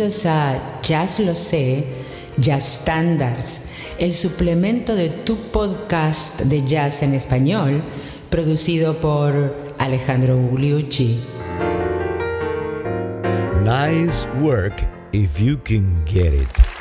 Bienvenidos a Jazz Lo Sé, Jazz Standards, el suplemento de tu podcast de jazz en español, producido por Alejandro Gugliucci. Nice work if you can get it.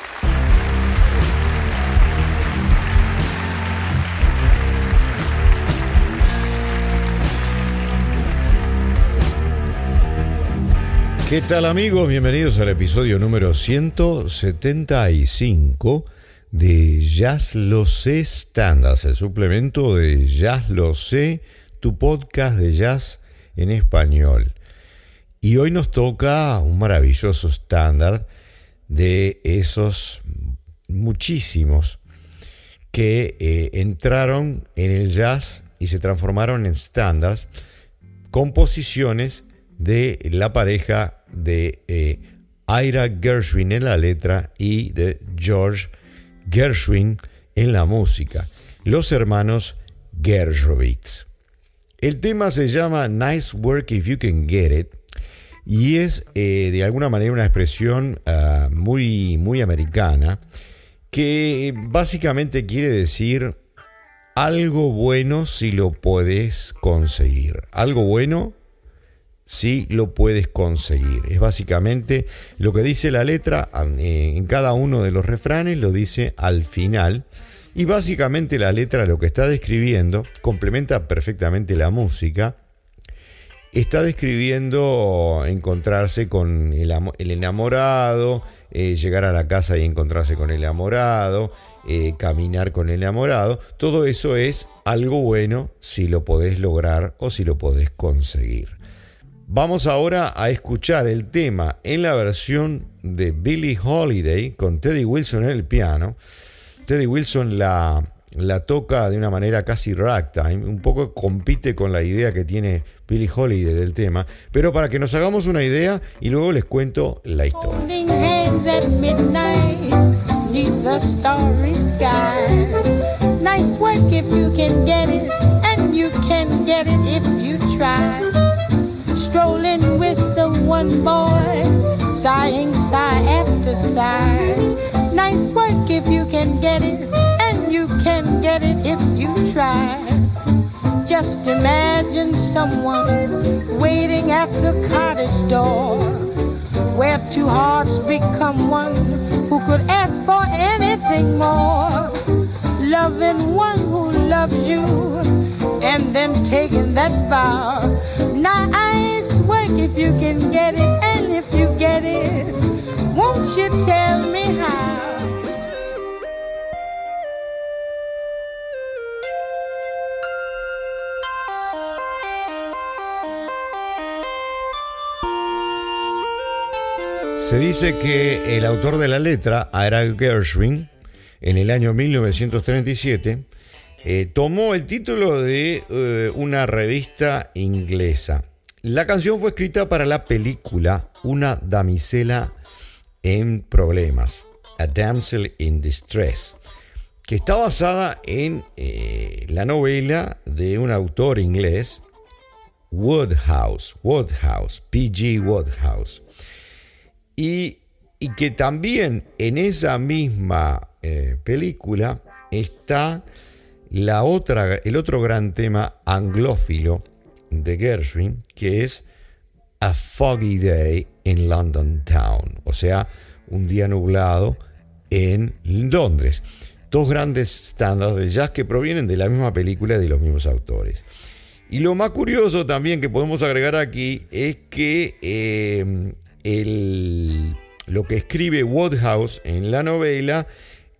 ¿Qué tal amigos? Bienvenidos al episodio número 175 de Jazz Lo Sé Standards, el suplemento de Jazz Lo Sé, tu podcast de jazz en español. Y hoy nos toca un maravilloso estándar de esos muchísimos que eh, entraron en el jazz y se transformaron en estándares, composiciones de la pareja de eh, Ira Gershwin en la letra y de George Gershwin en la música, los hermanos Gershowitz. El tema se llama Nice Work If You Can Get It y es eh, de alguna manera una expresión ah, muy, muy americana que básicamente quiere decir algo bueno si lo puedes conseguir. Algo bueno si lo puedes conseguir. Es básicamente lo que dice la letra eh, en cada uno de los refranes, lo dice al final. Y básicamente la letra lo que está describiendo complementa perfectamente la música. Está describiendo encontrarse con el, enamorado, eh, llegar a la casa y encontrarse con el enamorado, eh, caminar con el enamorado. Todo eso es algo bueno si lo podés lograr o si lo podés conseguir. Vamos ahora a escuchar el tema en la versión de Billie Holiday con Teddy Wilson en el piano. Teddy Wilson la, toca de una manera casi ragtime, un poco compite con la idea que tiene Billie Holiday del tema, pero para que nos hagamos una idea y luego les cuento la historia. Strolling with the one boy, sighing sigh after sigh. Nice work if you can get it, and you can get it if you try. Just imagine someone waiting at the cottage door, where two hearts become one, who could ask for anything more. Loving one who loves you, and then taking that vow. Now I if you can get it, and if you get it, won't you tell me how? Se dice que el autor de la letra, Ira Gershwin, en el año 1937, eh, tomó el título de eh, una revista inglesa la canción fue escrita para la película Una damisela en problemas, A Damsel in Distress, que está basada en eh, la novela de un autor inglés, Woodhouse, Woodhouse, P.G. Woodhouse, y, que también en esa misma eh, película está la otra, el otro gran tema anglófilo de Gershwin, que es A Foggy Day in London Town, o sea, un día nublado en Londres. Dos grandes estándares de jazz que provienen de la misma película y de los mismos autores. Y lo más curioso también que podemos agregar aquí es que eh, lo que escribe Woodhouse en la novela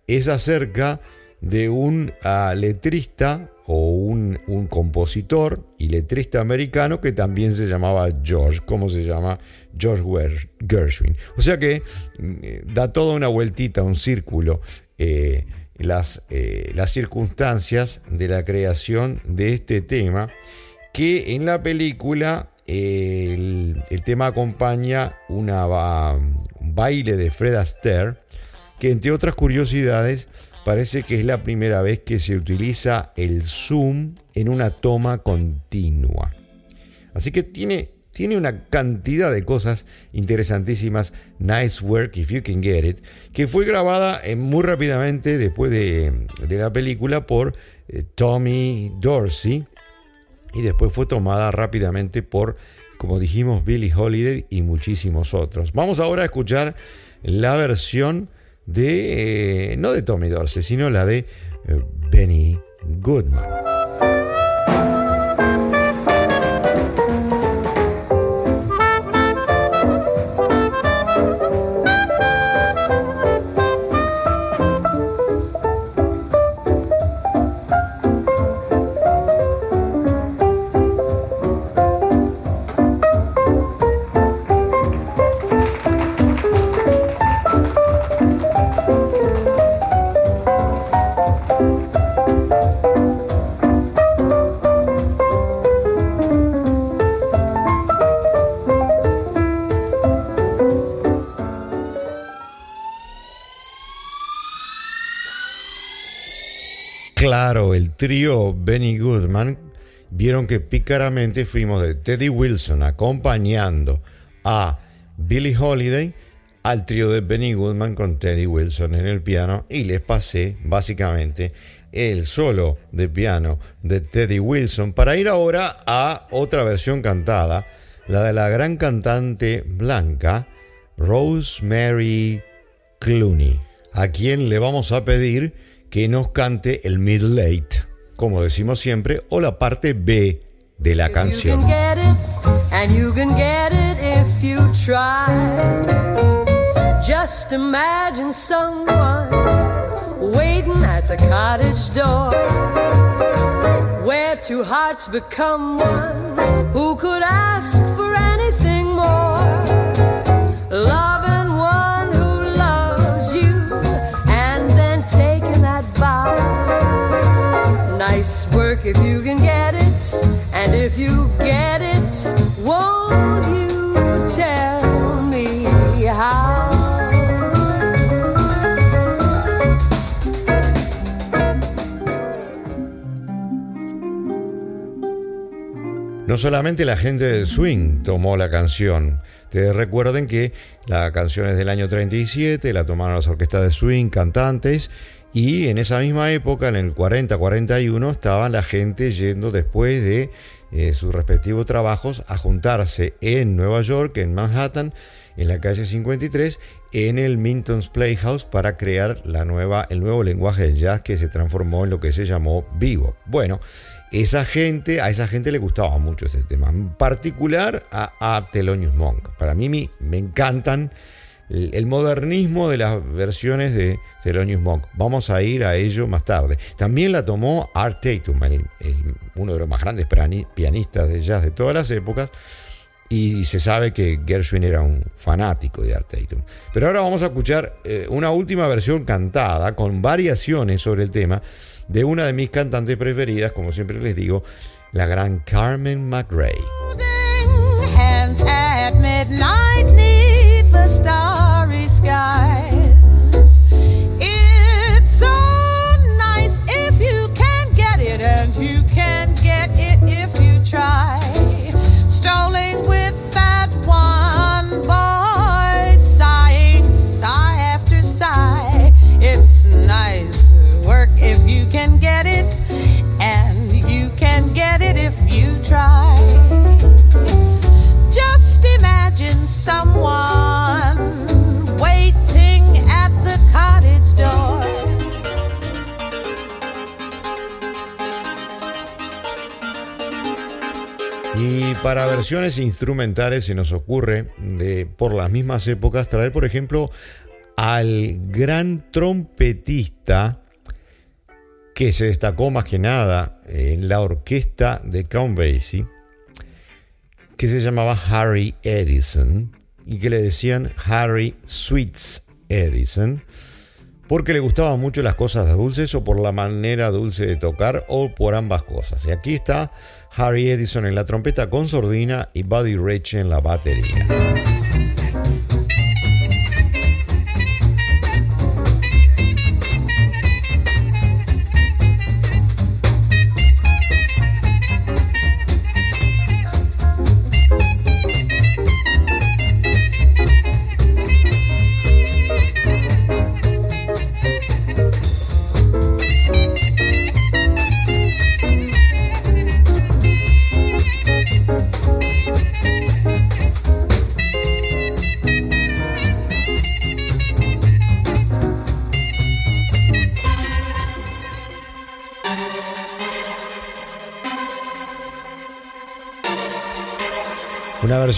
es acerca de un ah, letrista o un, compositor y letrista americano que también se llamaba George, como se llama George Gershwin. O sea que mm, da toda una vueltita, un círculo, eh, las, eh, las circunstancias de la creación de este tema, que en la película el, tema acompaña una, un baile de Fred Astaire, que entre otras curiosidades parece que es la primera vez que se utiliza el zoom en una toma continua. Así que tiene, tiene una cantidad de cosas interesantísimas. Nice Work If You Can Get It, que fue grabada eh, muy rápidamente después de, la película por eh, Tommy Dorsey y después fue tomada rápidamente por, como dijimos, Billie Holiday y muchísimos otros. Vamos ahora a escuchar la versión de, eh, no de Tommy Dorsey, sino la de Benny Goodman. Trío Benny Goodman vieron que pícaramente fuimos de Teddy Wilson acompañando a Billie Holiday al trío de Benny Goodman con Teddy Wilson en el piano y les pasé básicamente el solo de piano de Teddy Wilson para ir ahora a otra versión cantada, la de la gran cantante blanca Rosemary Clooney, a quien le vamos a pedir que nos cante el middle late, como decimos siempre, o la parte B de la canción. Just imagine someone waiting at the cottage door, where two hearts become one. Who could ask for anything more? Love No solamente la gente del swing tomó la canción, Ustedes recuerden que la canción es del año 37, la tomaron las orquestas de swing, cantantes, y en esa misma época, en el 40-41, estaba la gente yendo después de eh, sus respectivos trabajos a juntarse en Nueva York, en Manhattan, en la calle 53, en el Minton's Playhouse para crear la nueva, el nuevo lenguaje del jazz que se transformó en lo que se llamó vivo. Bueno, esa gente, a esa gente le gustaba mucho ese tema, en particular a, a Thelonious Monk. Para mí me encantan el modernismo de las versiones de Thelonious Monk. Vamos a ir a ello más tarde. También la tomó Art Tatum, uno de los más grandes pianistas de jazz de todas las épocas. Y se sabe que Gershwin era un fanático de Art Tatum. Pero ahora vamos a escuchar eh, una última versión cantada con variaciones sobre el tema de una de mis cantantes preferidas, como siempre les digo, la gran Carmen McRae. Para versiones instrumentales se nos ocurre de por las mismas épocas traer, por ejemplo, al gran trompetista que se destacó más que nada en la orquesta de Count Basie que se llamaba Harry Edison y que le decían Harry Sweets Edison porque le gustaban mucho las cosas dulces o por la manera dulce de tocar o por ambas cosas. Y aquí está Harry Edison en la trompeta con sordina y Buddy Rich en la batería.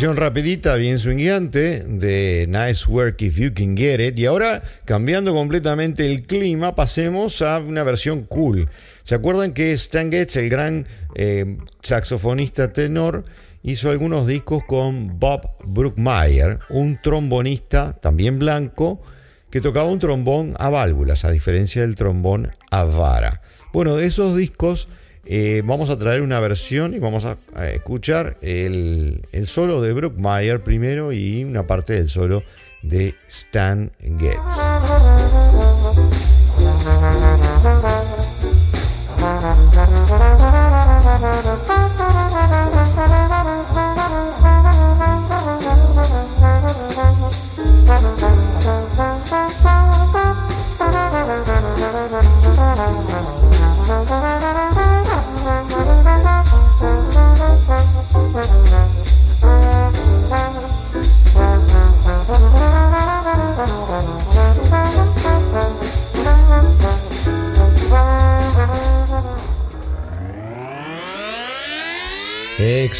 Versión rapidita, bien swingante, de Nice Work If You Can Get It. Y ahora, cambiando completamente el clima, pasemos a una versión cool. ¿Se acuerdan que Stan Getz, el gran eh, saxofonista tenor, hizo algunos discos con Bob Brookmeyer, un trombonista también blanco, que tocaba un trombón a válvulas, a diferencia del trombón a vara. Bueno, de esos discos eh, vamos a traer una versión y vamos a, escuchar el, el, solo de Brookmeyer primero y una parte del solo de Stan Getz.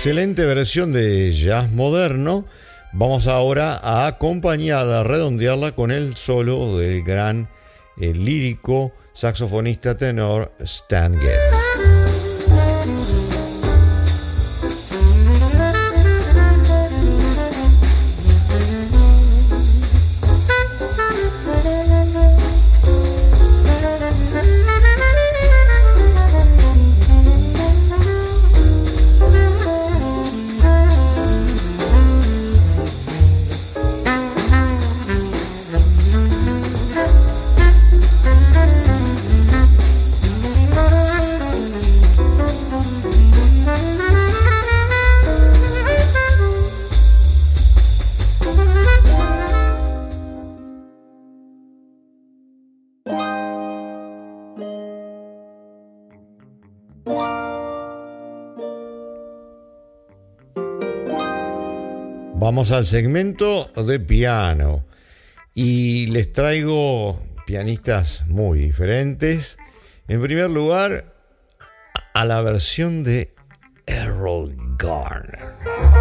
Excelente versión de jazz moderno. Vamos ahora a acompañarla, a redondearla con el solo del gran lírico saxofonista tenor Stan Getz. Vamos al segmento de piano y les traigo pianistas muy diferentes. En primer lugar, a la versión de Errol Garner.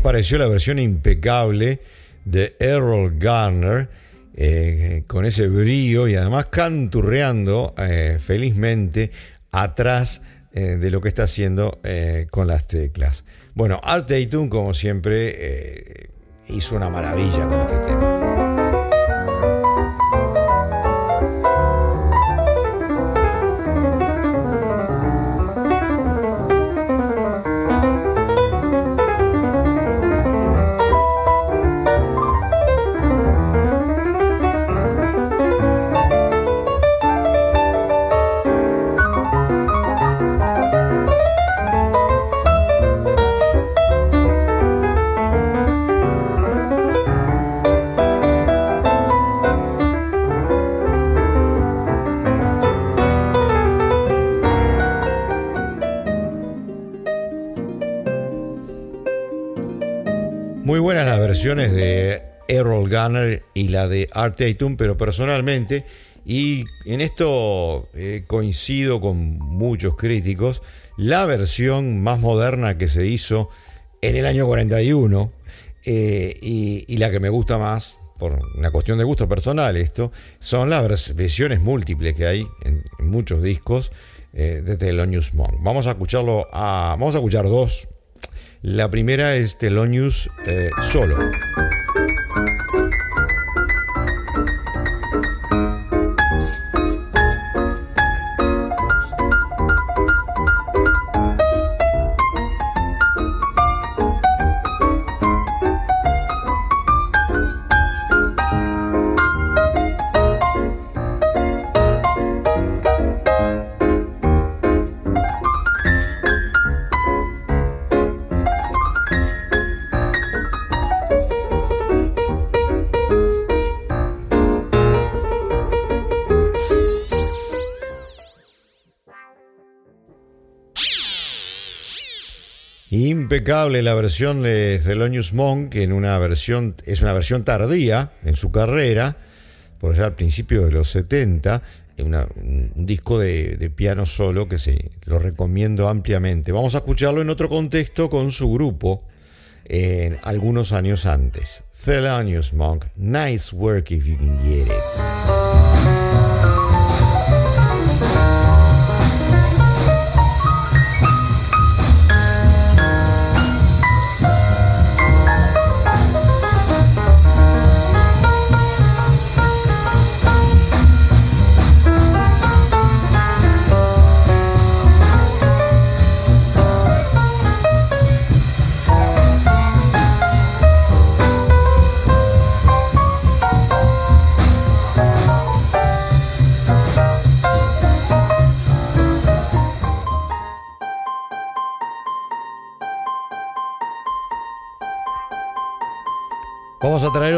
Pareció la versión impecable de Errol Garner, eh, con ese brillo y además canturreando eh, felizmente atrás eh, de lo que está haciendo con las teclas. Bueno, Art Tatum, como siempre, hizo una maravilla con este tema. De Errol Gunner y la de Art Tatum, pero personalmente, y en esto eh, coincido con muchos críticos, la versión más moderna que se hizo en el año 41 eh, y, la que me gusta más, por una cuestión de gusto personal esto, son las versiones múltiples que hay en, muchos discos eh, de Thelonious Monk. Vamos a escucharlo a, vamos a escuchar dos la primera es Telonius eh, solo. Impecable la versión de Thelonious Monk, en una versión, es una versión tardía en su carrera, por allá al principio de los 70, un disco de, de, piano solo que se lo recomiendo ampliamente. Vamos a escucharlo en otro contexto con su grupo en algunos años antes. Thelonious Monk, nice work if you can get it.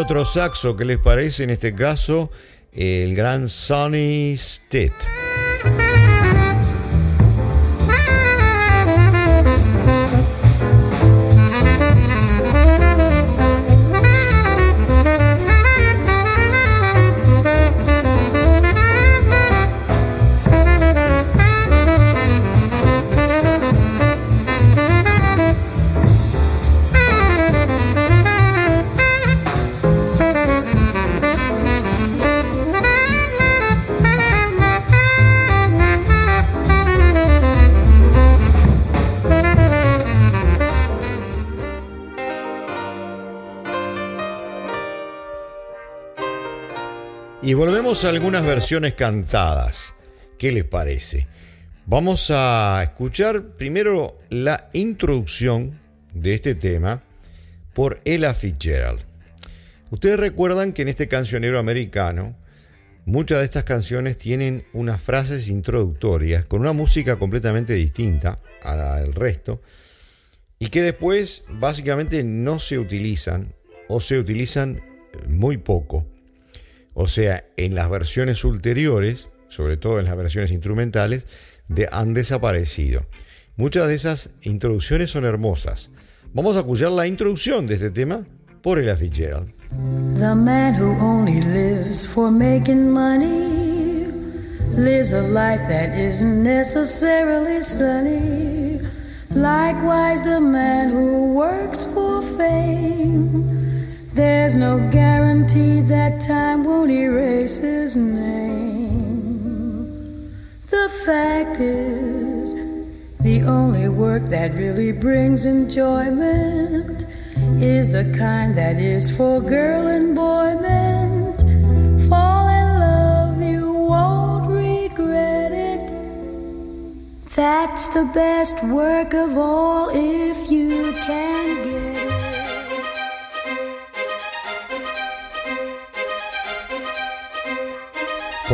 Otro saxo, ¿qué les parece? En este caso, el gran Sonny Stitt. Algunas versiones cantadas. ¿Qué les parece? Vamos a escuchar primero la introducción de este tema por Ella Fitzgerald. Ustedes recuerdan que en este cancionero americano muchas de estas canciones tienen unas frases introductorias con una música completamente distinta a la del resto y que después básicamente no se utilizan o se utilizan muy poco. O sea, en las versiones ulteriores, sobre todo en las versiones instrumentales, de, han desaparecido. Muchas de esas introducciones son hermosas. Vamos a escuchar la introducción de este tema por Ella Fitzgerald. The man who only lives for making money lives a life that isn't necessarily sunny. Likewise, the man who works for fame There's no guarantee that time won't erase his name. The fact is, the only work that really brings enjoyment is the kind that is for girl and boy meant. Fall in love, you won't regret it. That's the best work of all if you can get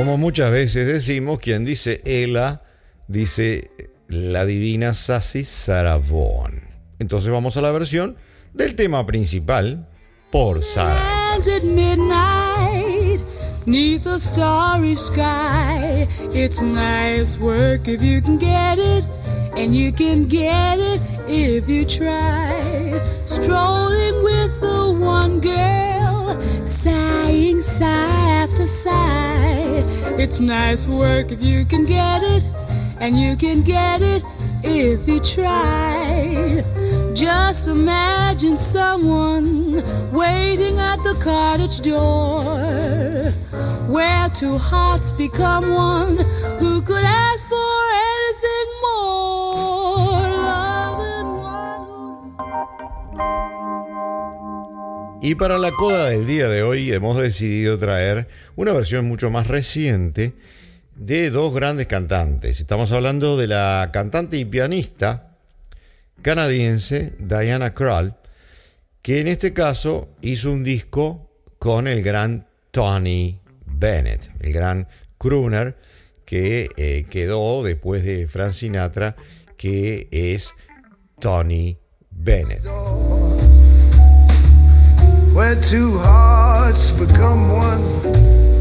Como muchas veces decimos, quien dice Ela, dice la divina Sassi Saravón. Entonces vamos a la versión del tema principal por Sara. Neath a starry sky, it's nice work if you can get it, and you can get it if you try. Strolling with the one girl, sighing sigh after sigh. It's nice work if you can get it, and you can get it if you try. Just imagine someone waiting at the cottage door, where two hearts become one. Who could ask Y para la coda del día de hoy hemos decidido traer una versión mucho más reciente de dos grandes cantantes. Estamos hablando de la cantante y pianista canadiense Diana Krall, que en este caso hizo un disco con el gran Tony Bennett, el gran crooner que eh, quedó después de Frank Sinatra, que es Tony Bennett. Where two hearts become one,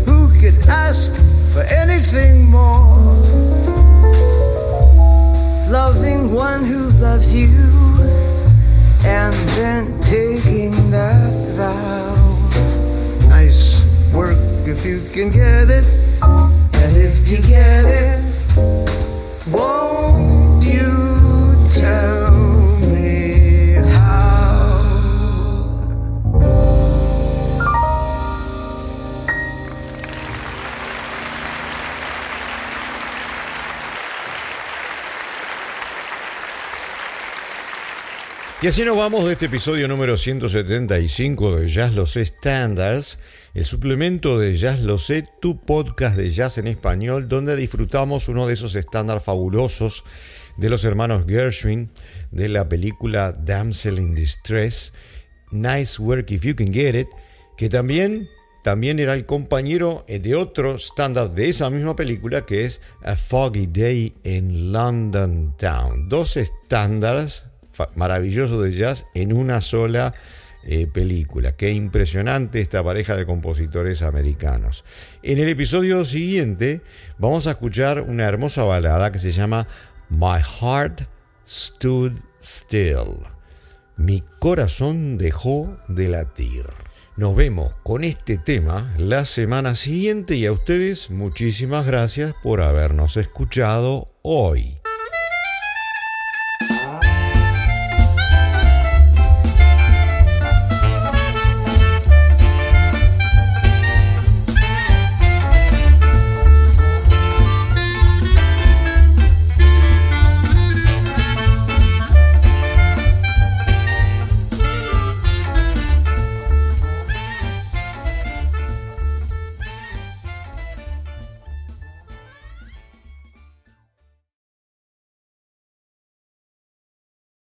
who could ask for anything more? Loving one who loves you and then taking that vow. Nice work if you can get it, and if you get it, won't Y así nos vamos de este episodio número 175 de Jazz Lo Sé Standards, el suplemento de Jazz Lo Sé, tu podcast de jazz en español, donde disfrutamos uno de esos estándares fabulosos de los hermanos Gershwin de la película Damsel in Distress, Nice Work If You Can Get It, que también, también era el compañero de otro estándar de esa misma película que es A Foggy Day in London Town. Dos estándares maravilloso de jazz en una sola eh, película. Qué impresionante esta pareja de compositores americanos. En el episodio siguiente vamos a escuchar una hermosa balada que se llama My Heart Stood Still. Mi corazón dejó de latir. Nos vemos con este tema la semana siguiente y a ustedes muchísimas gracias por habernos escuchado hoy.